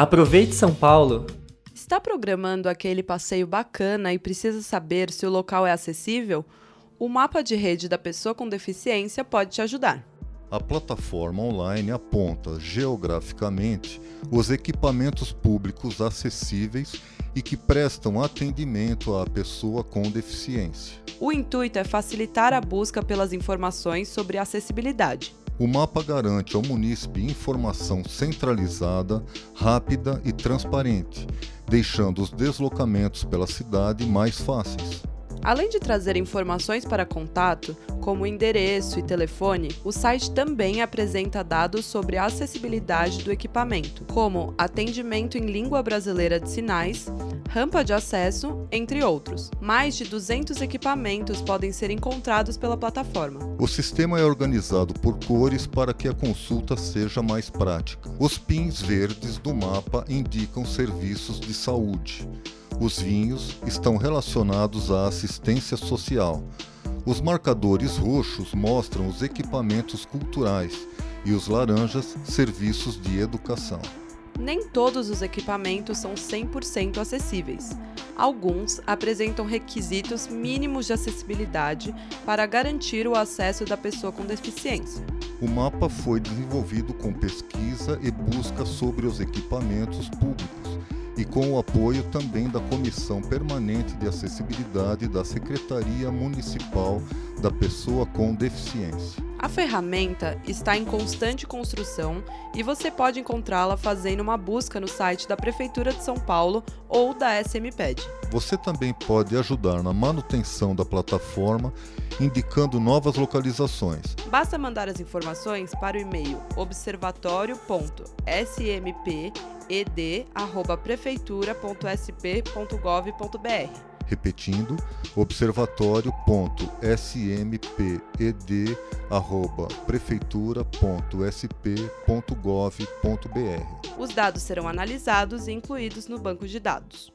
Aproveite São Paulo! Está programando aquele passeio bacana e precisa saber se o local é acessível? O mapa de rede da pessoa com deficiência pode te ajudar. A plataforma online aponta geograficamente os equipamentos públicos acessíveis e que prestam atendimento à pessoa com deficiência. O intuito é facilitar a busca pelas informações sobre acessibilidade. O mapa garante ao munícipe informação centralizada, rápida e transparente, deixando os deslocamentos pela cidade mais fáceis. Além de trazer informações para contato, como endereço e telefone, o site também apresenta dados sobre a acessibilidade do equipamento, como atendimento em língua brasileira de sinais, rampa de acesso, entre outros. Mais de 200 equipamentos podem ser encontrados pela plataforma. O sistema é organizado por cores para que a consulta seja mais prática. Os pins verdes do mapa indicam serviços de saúde. Os vinhos estão relacionados à assistência social. Os marcadores roxos mostram os equipamentos culturais e os laranjas, serviços de educação. Nem todos os equipamentos são 100% acessíveis. Alguns apresentam requisitos mínimos de acessibilidade para garantir o acesso da pessoa com deficiência. O mapa foi desenvolvido com pesquisa e busca sobre os equipamentos públicos e com o apoio também da Comissão Permanente de Acessibilidade da Secretaria Municipal da Pessoa com Deficiência. A ferramenta está em constante construção e você pode encontrá-la fazendo uma busca no site da Prefeitura de São Paulo ou da SMPED. Você também pode ajudar na manutenção da plataforma indicando novas localizações. Basta mandar as informações para o e-mail observatório.smped@prefeitura.sp.gov.br repetindo, observatório.smped@prefeitura.sp.gov.br. Os dados serão analisados e incluídos no banco de dados.